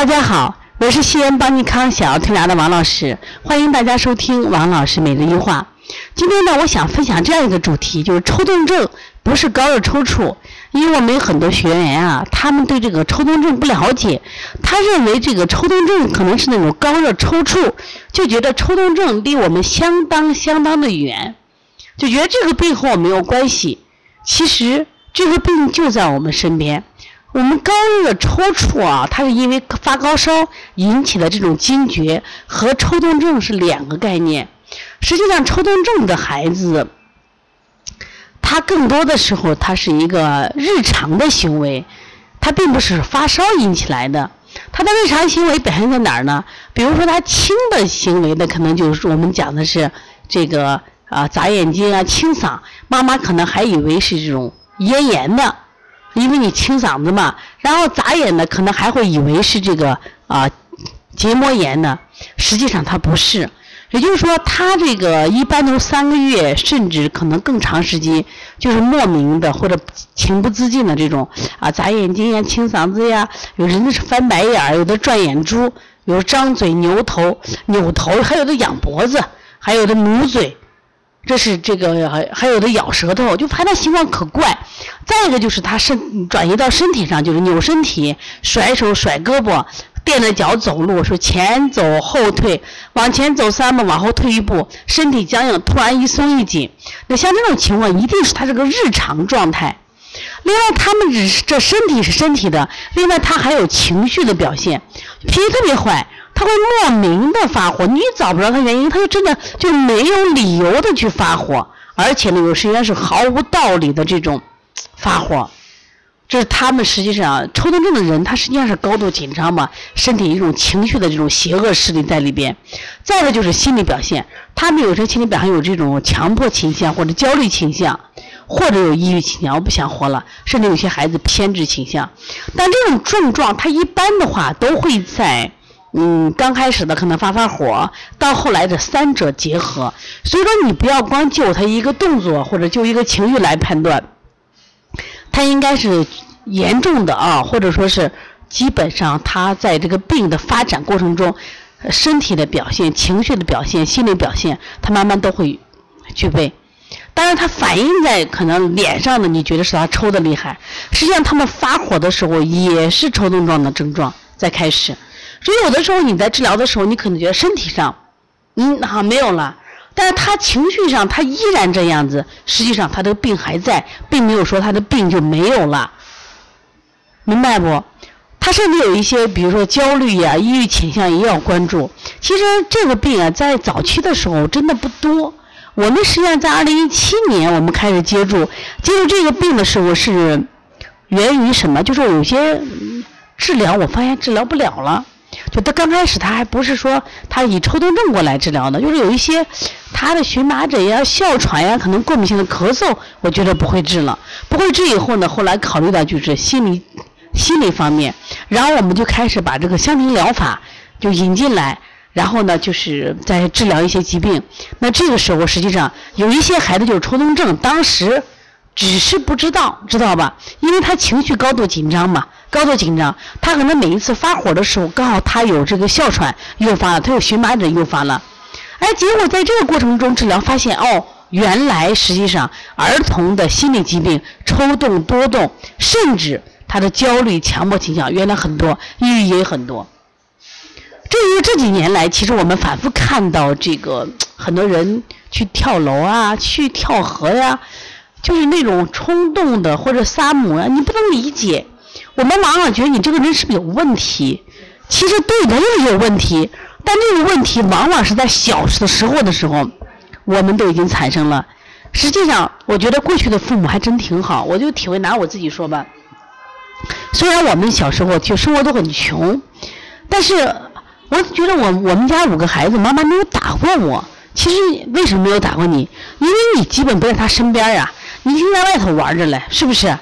大家好，我是西安邦尼康小儿推拿的王老师，欢迎大家收听王老师每日一话。今天呢，我想分享这样一个主题，就是抽动症不是高热抽搐，因为我们有很多学员啊，他们对这个抽动症不了解，他认为这个抽动症可能是那种高热抽搐，就觉得抽动症离我们相当相当的远，就觉得这个病和我没有关系。其实这个病就在我们身边。我们高热抽搐啊，它是因为发高烧引起的这种惊厥，和抽动症是两个概念。实际上，抽动症的孩子，他更多的时候，他是一个日常的行为，他并不是发烧引起来的。他的日常行为表现在哪儿呢？比如说，他轻的行为的，可能就是我们讲的是这个啊眨眼睛啊、清嗓，妈妈可能还以为是这种咽炎的。因为你清嗓子嘛，然后眨眼呢，可能还会以为是这个啊结膜炎呢，实际上它不是。也就是说，它这个一般都三个月，甚至可能更长时间，就是莫名的或者情不自禁的这种啊眨眼睛呀、清嗓子呀，有人是翻白眼儿，有的转眼珠，有张嘴、扭头、扭头，还有的仰脖子，还有的努嘴。这是这个还有的咬舌头，就发现情况可怪。再一个就是他身转移到身体上，就是扭身体、甩手、甩胳膊、垫着脚走路，说前走后退，往前走三步，往后退一步，身体僵硬，突然一松一紧。那像这种情况，一定是他这个日常状态。另外，他们只是这身体是身体的，另外他还有情绪的表现，脾气特别坏。他会莫名的发火，你找不着他原因，他就真的就没有理由的去发火，而且呢，有时间是毫无道理的这种发火。这是他们实际上抽动症的人，他实际上是高度紧张嘛，身体一种情绪的这种邪恶势力在里边。再一个就是心理表现，他们有时心理表现有这种强迫倾向或者焦虑倾向，或者有抑郁倾向，我不想活了，甚至有些孩子偏执倾向。但这种症状，他一般的话都会在。嗯，刚开始的可能发发火，到后来的三者结合，所以说你不要光就他一个动作或者就一个情绪来判断，他应该是严重的啊，或者说是基本上他在这个病的发展过程中，身体的表现、情绪的表现、心理表现，他慢慢都会具备。当然，他反映在可能脸上的，你觉得是他抽的厉害，实际上他们发火的时候也是抽动状的症状在开始。所以有的时候你在治疗的时候，你可能觉得身体上，嗯，好没有了，但是他情绪上他依然这样子，实际上他的病还在，并没有说他的病就没有了，明白不？他甚至有一些，比如说焦虑呀、抑郁倾向也要关注。其实这个病啊，在早期的时候真的不多。我们实际上在二零一七年，我们开始接触接触这个病的时候，是源于什么？就是有些治疗，我发现治疗不了了。就他刚开始，他还不是说他以抽动症过来治疗的，就是有一些他的荨麻疹呀、哮喘呀，可能过敏性的咳嗽，我觉得不会治了。不会治以后呢，后来考虑到就是心理心理方面，然后我们就开始把这个香庭疗法就引进来，然后呢，就是在治疗一些疾病。那这个时候实际上有一些孩子就是抽动症，当时只是不知道，知道吧？因为他情绪高度紧张嘛。高度紧张，他可能每一次发火的时候，刚好他有这个哮喘诱发了，他有荨麻疹诱发了，哎，结果在这个过程中治疗发现，哦，原来实际上儿童的心理疾病抽动多动，甚至他的焦虑、强迫倾向原来很多，抑郁也很多。至于这几年来，其实我们反复看到这个很多人去跳楼啊，去跳河呀，就是那种冲动的或者撒母啊，你不能理解。我们往往觉得你这个人是不是有问题？其实对人也有问题，但这个问题往往是在小的时候的时候，我们都已经产生了。实际上，我觉得过去的父母还真挺好。我就体会拿我自己说吧，虽然我们小时候就生活都很穷，但是我觉得我我们家五个孩子，妈妈没有打过我。其实为什么没有打过你？因为你基本不在他身边呀，你就在外头玩着嘞，是不是？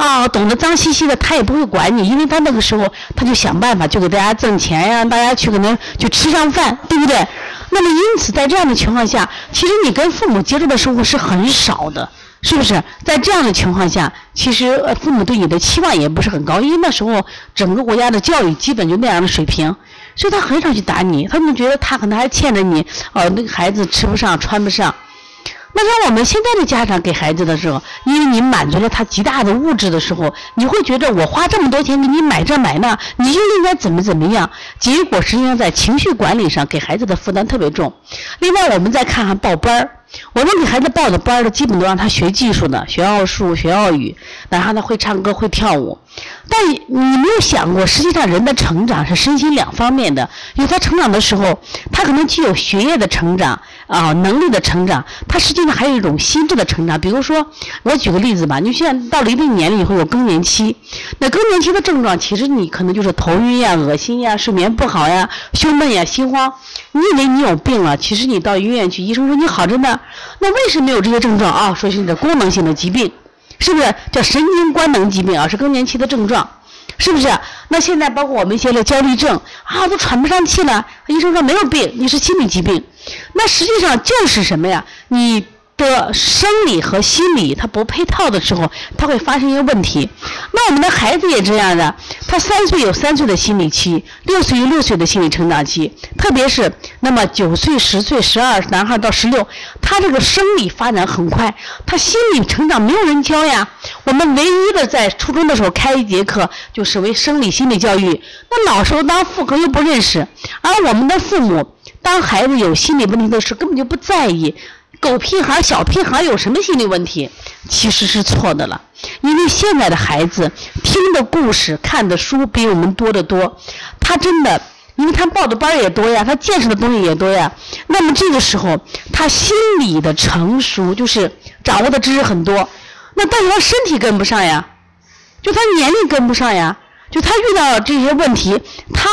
啊，懂得脏兮兮的，他也不会管你，因为他那个时候他就想办法就给大家挣钱呀，大家去可能就吃上饭，对不对？那么因此在这样的情况下，其实你跟父母接触的时候是很少的，是不是？在这样的情况下，其实父母对你的期望也不是很高，因为那时候整个国家的教育基本就那样的水平，所以他很少去打你，他们觉得他可能还欠着你，哦，那个孩子吃不上穿不上。那像我们现在的家长给孩子的时候，因为你满足了他极大的物质的时候，你会觉得我花这么多钱给你买这买那，你就应该怎么怎么样。结果实际上在情绪管理上给孩子的负担特别重。另外，我们再看看报班儿，我们给孩子报的班儿的基本都让他学技术的，学奥数、学奥语，然后他会唱歌、会跳舞。但你没有想过，实际上人的成长是身心两方面的。因为他成长的时候，他可能既有学业的成长。啊，能力的成长，他实际上还有一种心智的成长。比如说，我举个例子吧，你现在到了一定年龄以后有更年期，那更年期的症状其实你可能就是头晕呀、恶心呀、睡眠不好呀、胸闷呀、心慌。你以为你有病了，其实你到医院去，医生说你好着呢。那为什么有这些症状啊？说是你的功能性的疾病，是不是叫神经官能疾病啊？是更年期的症状。是不是？那现在包括我们一些的焦虑症啊，都喘不上气了。医生说没有病，你是心理疾病。那实际上就是什么呀？你。的生理和心理它不配套的时候，它会发生一个问题。那我们的孩子也这样的，他三岁有三岁的心理期，六岁有六岁的心理成长期，特别是那么九岁、十岁、十二，男孩到十六，他这个生理发展很快，他心理成长没有人教呀。我们唯一的在初中的时候开一节课，就是为生理心理教育。那老师当副课又不认识，而我们的父母当孩子有心理问题的时候，根本就不在意。狗屁孩、小屁孩有什么心理问题？其实是错的了，因为现在的孩子听的故事、看的书比我们多得多。他真的，因为他报的班也多呀，他见识的东西也多呀。那么这个时候，他心理的成熟就是掌握的知识很多，那但是他身体跟不上呀，就他年龄跟不上呀，就他遇到这些问题，他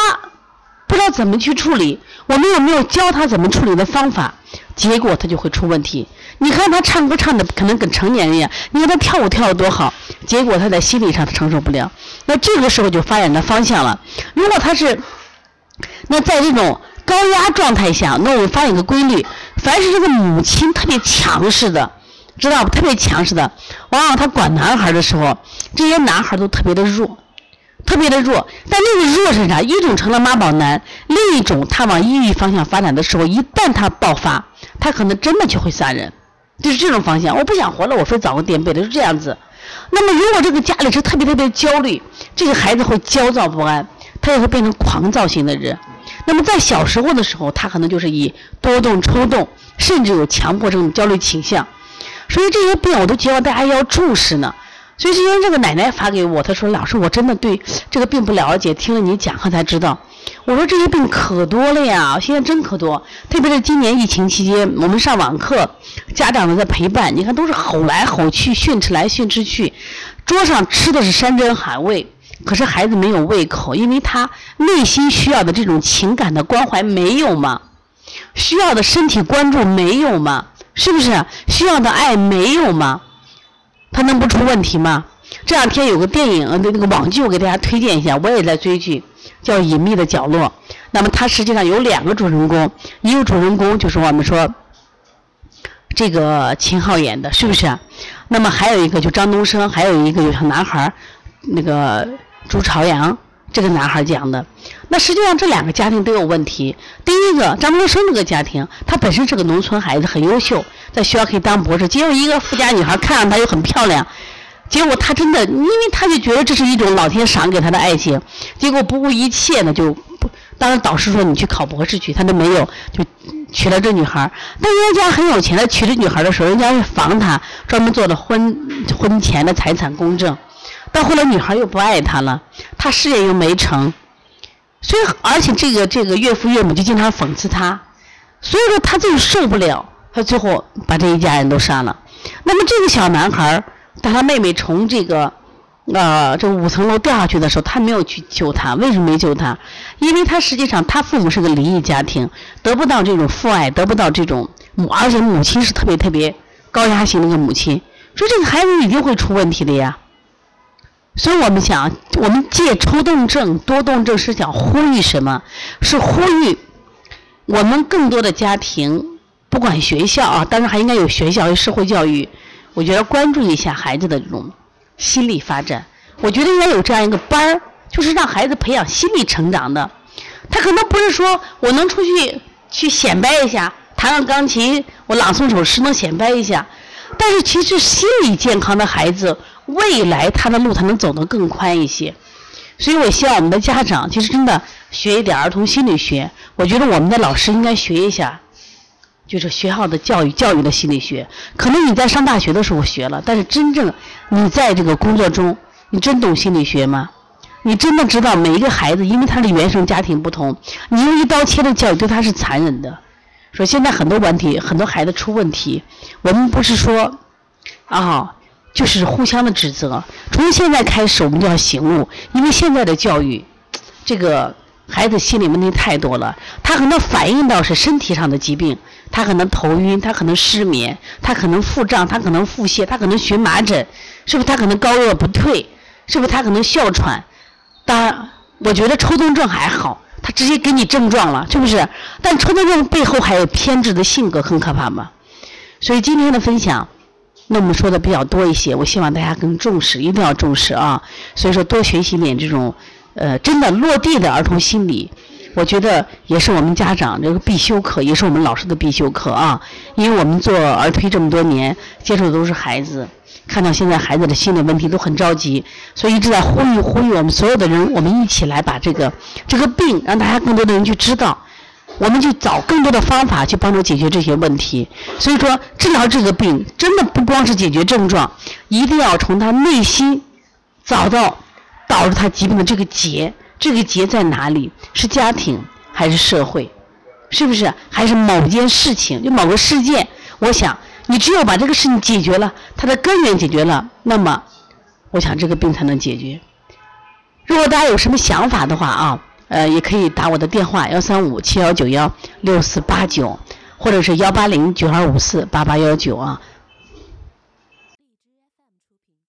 不知道怎么去处理。我们有没有教他怎么处理的方法？结果他就会出问题。你看他唱歌唱的可能跟成年人一样，你看他跳舞跳的多好，结果他在心理上他承受不了。那这个时候就发展的方向了。如果他是，那在这种高压状态下，那我们发现一个规律：凡是这个母亲特别强势的，知道不？特别强势的，往往他管男孩的时候，这些男孩都特别的弱。特别的弱，但那个弱是啥？一种成了妈宝男，另一种他往抑郁方向发展的时候，一旦他爆发，他可能真的就会杀人，就是这种方向。我不想活了，我非找个垫背的，是这样子。那么如果这个家里是特别特别焦虑，这个孩子会焦躁不安，他也会变成狂躁型的人。那么在小时候的时候，他可能就是以多动、抽动，甚至有强迫症、焦虑倾向。所以这些病我都希望大家要重视呢。所以是因为这个奶奶发给我，她说：“老师，我真的对这个病不了解，听了你讲课才知道。”我说：“这些病可多了呀，现在真可多。特别是今年疫情期间，我们上网课，家长们在陪伴，你看都是吼来吼去，训斥来训斥去，桌上吃的是山珍海味，可是孩子没有胃口，因为他内心需要的这种情感的关怀没有吗？需要的身体关注没有吗？是不是？需要的爱没有吗？”他能不出问题吗？这两天有个电影，那那个网剧，我给大家推荐一下，我也在追剧，叫《隐秘的角落》。那么它实际上有两个主人公，一个主人公就是我们说这个秦昊演的，是不是？那么还有一个就张东升，还有一个有小男孩，那个朱朝阳。这个男孩讲的，那实际上这两个家庭都有问题。第一个，张东升这个家庭，他本身是个农村孩子，很优秀，在学校可以当博士。结果一个富家女孩看上他又很漂亮，结果他真的，因为他就觉得这是一种老天赏给他的爱情，结果不顾一切呢，就。当时导师说你去考博士去，他都没有，就娶了这女孩。但人家很有钱，他娶这女孩的时候，人家是防他，专门做了婚婚前的财产公证。到后来，女孩又不爱他了，他事业又没成，所以而且这个这个岳父岳母就经常讽刺他，所以说他就受不了，他最后把这一家人都杀了。那么这个小男孩，当他妹妹从这个呃这五层楼掉下去的时候，他没有去救他，为什么没救他？因为他实际上他父母是个离异家庭，得不到这种父爱，得不到这种母，而且母亲是特别特别高压型的一个母亲，所以这个孩子一定会出问题的呀。所以我们想，我们借抽动症、多动症是想呼吁什么？是呼吁我们更多的家庭，不管学校啊，当然还应该有学校、有社会教育。我觉得关注一下孩子的这种心理发展。我觉得应该有这样一个班儿，就是让孩子培养心理成长的。他可能不是说我能出去去显摆一下，弹个钢琴，我朗诵首诗能显摆一下。但是其实心理健康的孩子，未来他的路才能走得更宽一些。所以我希望我们的家长，其实真的学一点儿童心理学。我觉得我们的老师应该学一下，就是学校的教育教育的心理学。可能你在上大学的时候学了，但是真正你在这个工作中，你真懂心理学吗？你真的知道每一个孩子，因为他的原生家庭不同，你用一刀切的教育对他是残忍的。说现在很多问题，很多孩子出问题，我们不是说啊，就是互相的指责。从现在开始，我们就要醒悟，因为现在的教育，这个孩子心理问题太多了，他可能反映到是身体上的疾病，他可能头晕，他可能失眠，他可能腹胀，他可能腹泻，他可能荨麻疹，是不是他可能高热不退？是不是他可能哮喘？当然，我觉得抽动症还好。他直接给你症状了，是不是？但抽动症背后还有偏执的性格，很可怕吗？所以今天的分享，那我们说的比较多一些，我希望大家更重视，一定要重视啊！所以说多学习点这种，呃，真的落地的儿童心理，我觉得也是我们家长这个必修课，也是我们老师的必修课啊！因为我们做儿推这么多年，接触的都是孩子。看到现在孩子的心理问题都很着急，所以一直在呼吁呼吁我们所有的人，我们一起来把这个这个病让大家更多的人去知道，我们就找更多的方法去帮助解决这些问题。所以说治疗这个病真的不光是解决症状，一定要从他内心找到导致他疾病的这个结，这个结在哪里？是家庭还是社会？是不是？还是某件事情？就某个事件？我想。你只有把这个事情解决了，它的根源解决了，那么，我想这个病才能解决。如果大家有什么想法的话啊，呃，也可以打我的电话幺三五七幺九幺六四八九，或者是幺八零九二五四八八幺九啊。